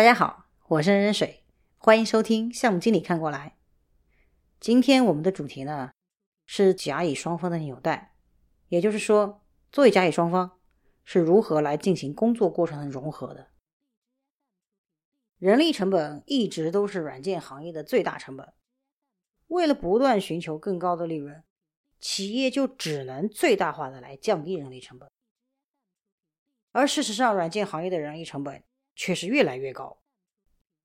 大家好，我是任任水，欢迎收听项目经理看过来。今天我们的主题呢是甲乙双方的纽带，也就是说，作为甲乙双方是如何来进行工作过程的融合的。人力成本一直都是软件行业的最大成本，为了不断寻求更高的利润，企业就只能最大化的来降低人力成本。而事实上，软件行业的人力成本。却是越来越高。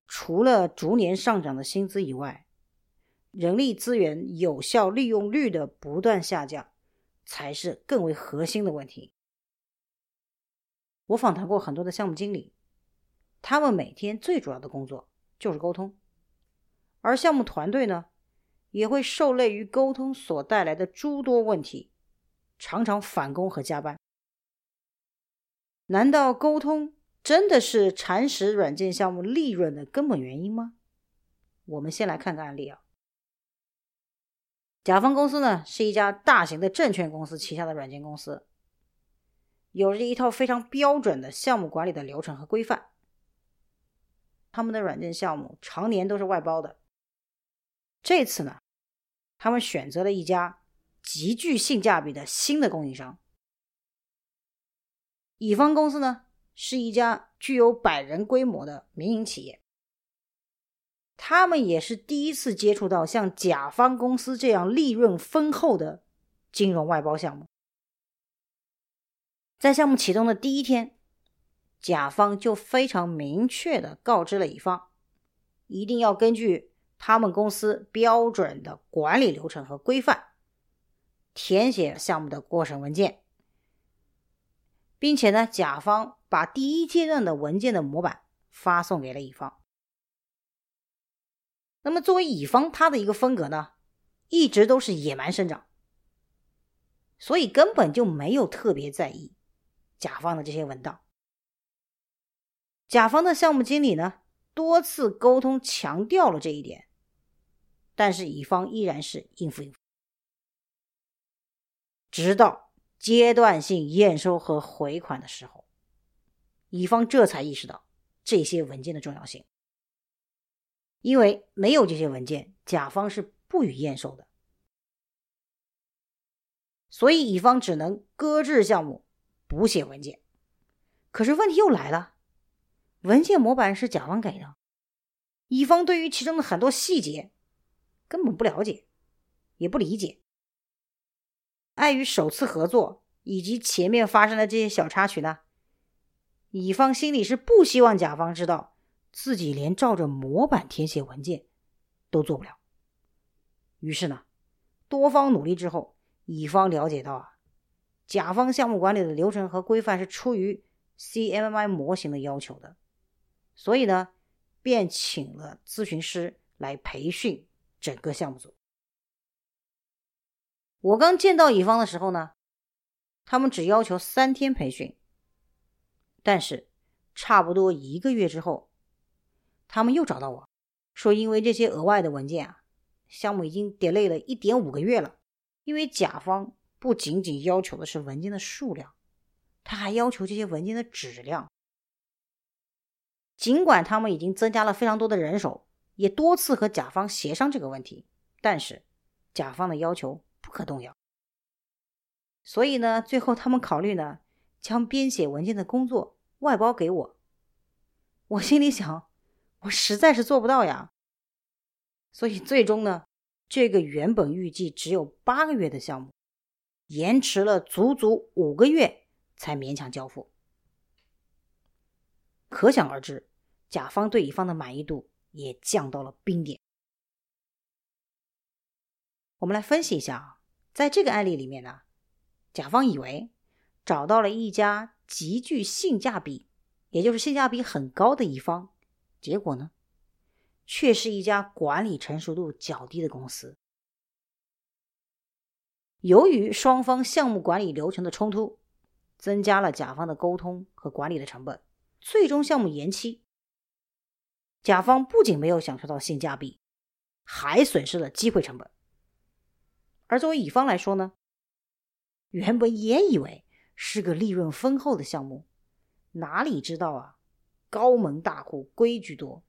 除了逐年上涨的薪资以外，人力资源有效利用率的不断下降，才是更为核心的问题。我访谈过很多的项目经理，他们每天最主要的工作就是沟通，而项目团队呢，也会受累于沟通所带来的诸多问题，常常返工和加班。难道沟通？真的是蚕食软件项目利润的根本原因吗？我们先来看个案例啊。甲方公司呢是一家大型的证券公司旗下的软件公司，有着一套非常标准的项目管理的流程和规范。他们的软件项目常年都是外包的。这次呢，他们选择了一家极具性价比的新的供应商。乙方公司呢？是一家具有百人规模的民营企业，他们也是第一次接触到像甲方公司这样利润丰厚的金融外包项目。在项目启动的第一天，甲方就非常明确的告知了乙方，一定要根据他们公司标准的管理流程和规范，填写项目的过程文件。并且呢，甲方把第一阶段的文件的模板发送给了乙方。那么作为乙方，他的一个风格呢，一直都是野蛮生长，所以根本就没有特别在意甲方的这些文档。甲方的项目经理呢，多次沟通强调了这一点，但是乙方依然是应付应付，直到。阶段性验收和回款的时候，乙方这才意识到这些文件的重要性。因为没有这些文件，甲方是不予验收的，所以乙方只能搁置项目，补写文件。可是问题又来了，文件模板是甲方给的，乙方对于其中的很多细节根本不了解，也不理解。碍于首次合作以及前面发生的这些小插曲呢，乙方心里是不希望甲方知道自己连照着模板填写文件都做不了。于是呢，多方努力之后，乙方了解到啊，甲方项目管理的流程和规范是出于 CMI 模型的要求的，所以呢，便请了咨询师来培训整个项目组。我刚见到乙方的时候呢，他们只要求三天培训，但是差不多一个月之后，他们又找到我说，因为这些额外的文件啊，项目已经 delay 了一点五个月了。因为甲方不仅仅要求的是文件的数量，他还要求这些文件的质量。尽管他们已经增加了非常多的人手，也多次和甲方协商这个问题，但是甲方的要求。不可动摇。所以呢，最后他们考虑呢，将编写文件的工作外包给我。我心里想，我实在是做不到呀。所以最终呢，这个原本预计只有八个月的项目，延迟了足足五个月才勉强交付。可想而知，甲方对乙方的满意度也降到了冰点。我们来分析一下啊。在这个案例里面呢，甲方以为找到了一家极具性价比，也就是性价比很高的一方，结果呢，却是一家管理成熟度较低的公司。由于双方项目管理流程的冲突，增加了甲方的沟通和管理的成本，最终项目延期。甲方不仅没有享受到性价比，还损失了机会成本。而作为乙方来说呢，原本也以为是个利润丰厚的项目，哪里知道啊，高门大户，规矩多，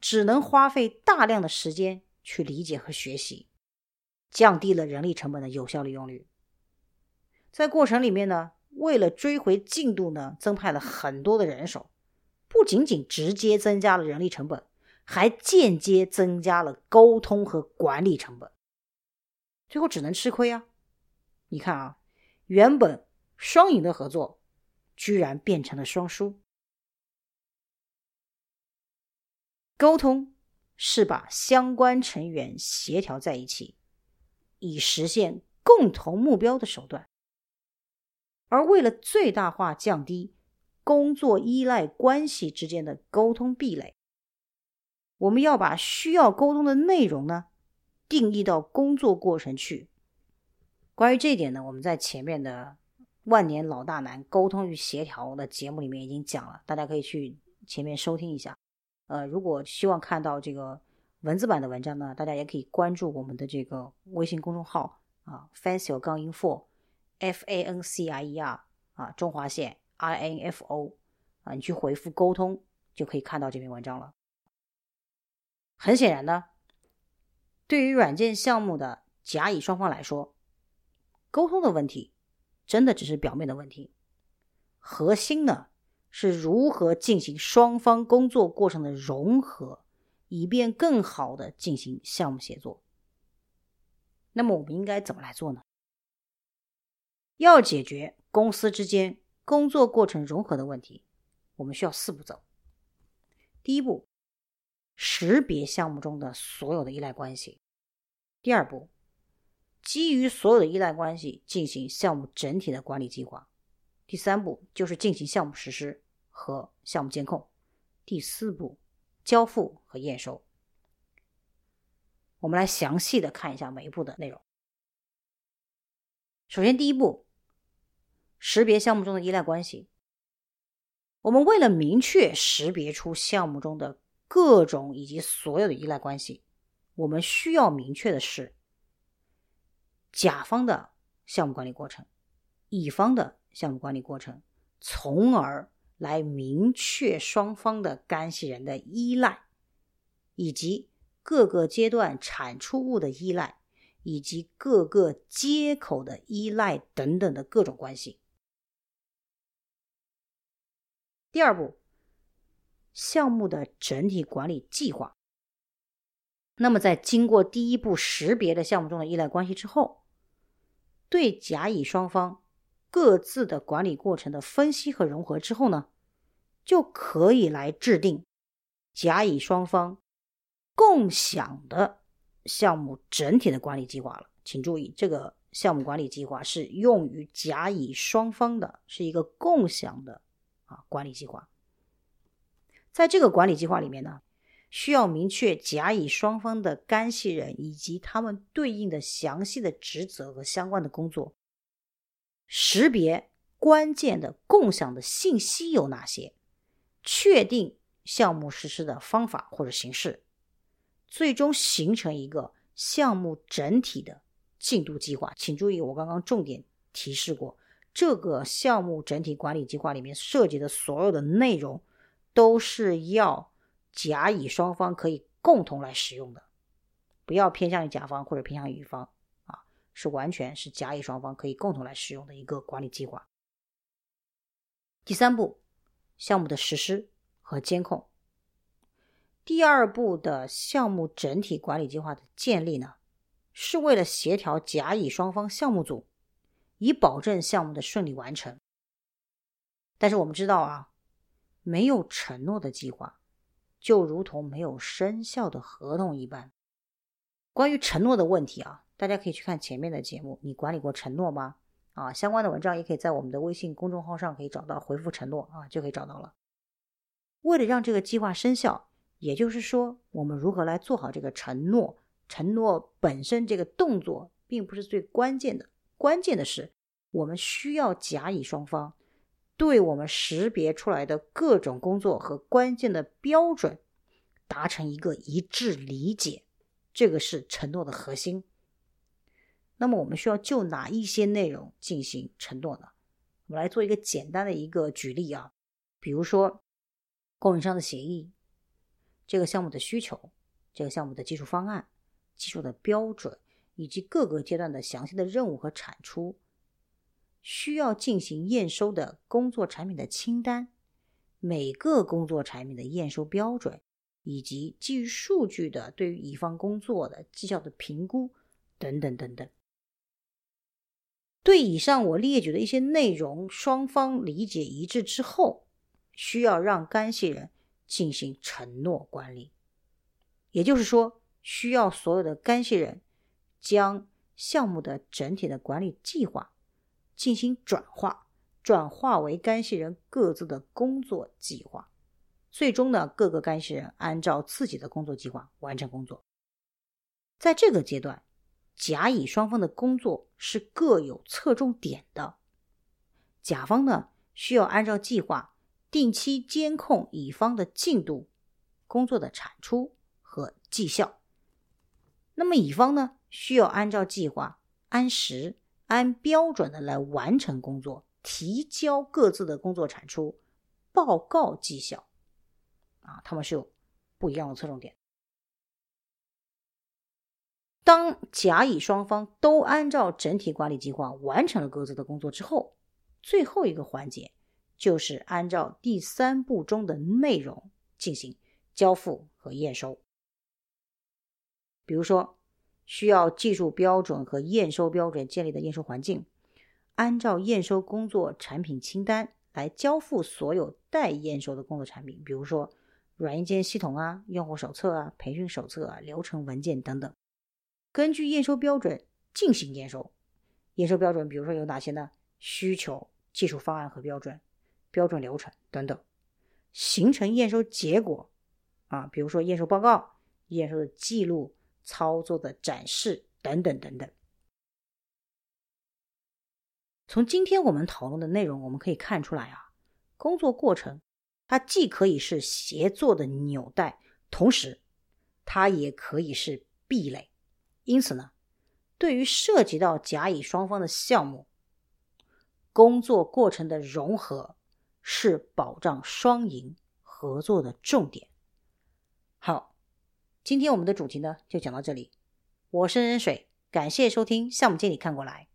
只能花费大量的时间去理解和学习，降低了人力成本的有效利用率。在过程里面呢，为了追回进度呢，增派了很多的人手，不仅仅直接增加了人力成本，还间接增加了沟通和管理成本，最后只能吃亏啊！你看啊，原本双赢的合作，居然变成了双输。沟通是把相关成员协调在一起，以实现共同目标的手段。而为了最大化降低工作依赖关系之间的沟通壁垒，我们要把需要沟通的内容呢定义到工作过程去。关于这一点呢，我们在前面的《万年老大难：沟通与协调》的节目里面已经讲了，大家可以去前面收听一下。呃，如果希望看到这个文字版的文章呢，大家也可以关注我们的这个微信公众号啊，Fancier 杠 info，F A N C I E R 啊，中华线 I N F O 啊，你去回复沟通就可以看到这篇文章了。很显然呢，对于软件项目的甲乙双方来说，沟通的问题，真的只是表面的问题，核心呢是如何进行双方工作过程的融合，以便更好的进行项目协作。那么我们应该怎么来做呢？要解决公司之间工作过程融合的问题，我们需要四步走。第一步，识别项目中的所有的依赖关系；第二步。基于所有的依赖关系进行项目整体的管理计划。第三步就是进行项目实施和项目监控。第四步，交付和验收。我们来详细的看一下每一步的内容。首先，第一步，识别项目中的依赖关系。我们为了明确识别出项目中的各种以及所有的依赖关系，我们需要明确的是。甲方的项目管理过程，乙方的项目管理过程，从而来明确双方的干系人的依赖，以及各个阶段产出物的依赖，以及各个接口的依赖等等的各种关系。第二步，项目的整体管理计划。那么，在经过第一步识别的项目中的依赖关系之后，对甲乙双方各自的管理过程的分析和融合之后呢，就可以来制定甲乙双方共享的项目整体的管理计划了。请注意，这个项目管理计划是用于甲乙双方的，是一个共享的啊管理计划。在这个管理计划里面呢。需要明确甲乙双方的干系人以及他们对应的详细的职责和相关的工作，识别关键的共享的信息有哪些，确定项目实施的方法或者形式，最终形成一个项目整体的进度计划。请注意，我刚刚重点提示过，这个项目整体管理计划里面涉及的所有的内容，都是要。甲乙双方可以共同来使用的，不要偏向于甲方或者偏向于乙方啊，是完全是甲乙双方可以共同来使用的一个管理计划。第三步，项目的实施和监控。第二步的项目整体管理计划的建立呢，是为了协调甲乙双方项目组，以保证项目的顺利完成。但是我们知道啊，没有承诺的计划。就如同没有生效的合同一般。关于承诺的问题啊，大家可以去看前面的节目。你管理过承诺吗？啊，相关的文章也可以在我们的微信公众号上可以找到，回复承诺啊就可以找到了。为了让这个计划生效，也就是说，我们如何来做好这个承诺？承诺本身这个动作并不是最关键的，关键的是我们需要甲乙双方。对我们识别出来的各种工作和关键的标准达成一个一致理解，这个是承诺的核心。那么我们需要就哪一些内容进行承诺呢？我们来做一个简单的一个举例啊，比如说供应商的协议、这个项目的需求、这个项目的技术方案、技术的标准以及各个阶段的详细的任务和产出，需要进行验收的工作产品的清单，每个工作产品的验收标准，以及基于数据的对于乙方工作的绩效的评估等等等等。对以上我列举的一些内容，双方理解一致之后，需要让干系人进行承诺管理，也就是说，需要所有的干系人将项目的整体的管理计划进行转化，转化为干系人各自的工作计划，最终呢，各个干系人按照自己的工作计划完成工作。在这个阶段。甲乙双方的工作是各有侧重点的，甲方呢需要按照计划定期监控乙方的进度、工作的产出和绩效，那么乙方呢需要按照计划按时、按标准的来完成工作，提交各自的工作产出报告绩效，啊，他们是有不一样的侧重点。当甲乙双方都按照整体管理计划完成了各自的工作之后，最后一个环节就是按照第三步中的内容进行交付和验收。比如说，需要技术标准和验收标准建立的验收环境，按照验收工作产品清单来交付所有待验收的工作产品，比如说软硬件系统啊、用户手册啊、培训手册啊、流程文件等等。根据验收标准进行验收，验收标准比如说有哪些呢？需求、技术方案和标准、标准流程等等，形成验收结果啊，比如说验收报告、验收的记录、操作的展示等等等等。从今天我们讨论的内容，我们可以看出来啊，工作过程它既可以是协作的纽带，同时它也可以是壁垒。因此呢，对于涉及到甲乙双方的项目，工作过程的融合是保障双赢合作的重点。好，今天我们的主题呢就讲到这里。我是任水，感谢收听项目经理看过来。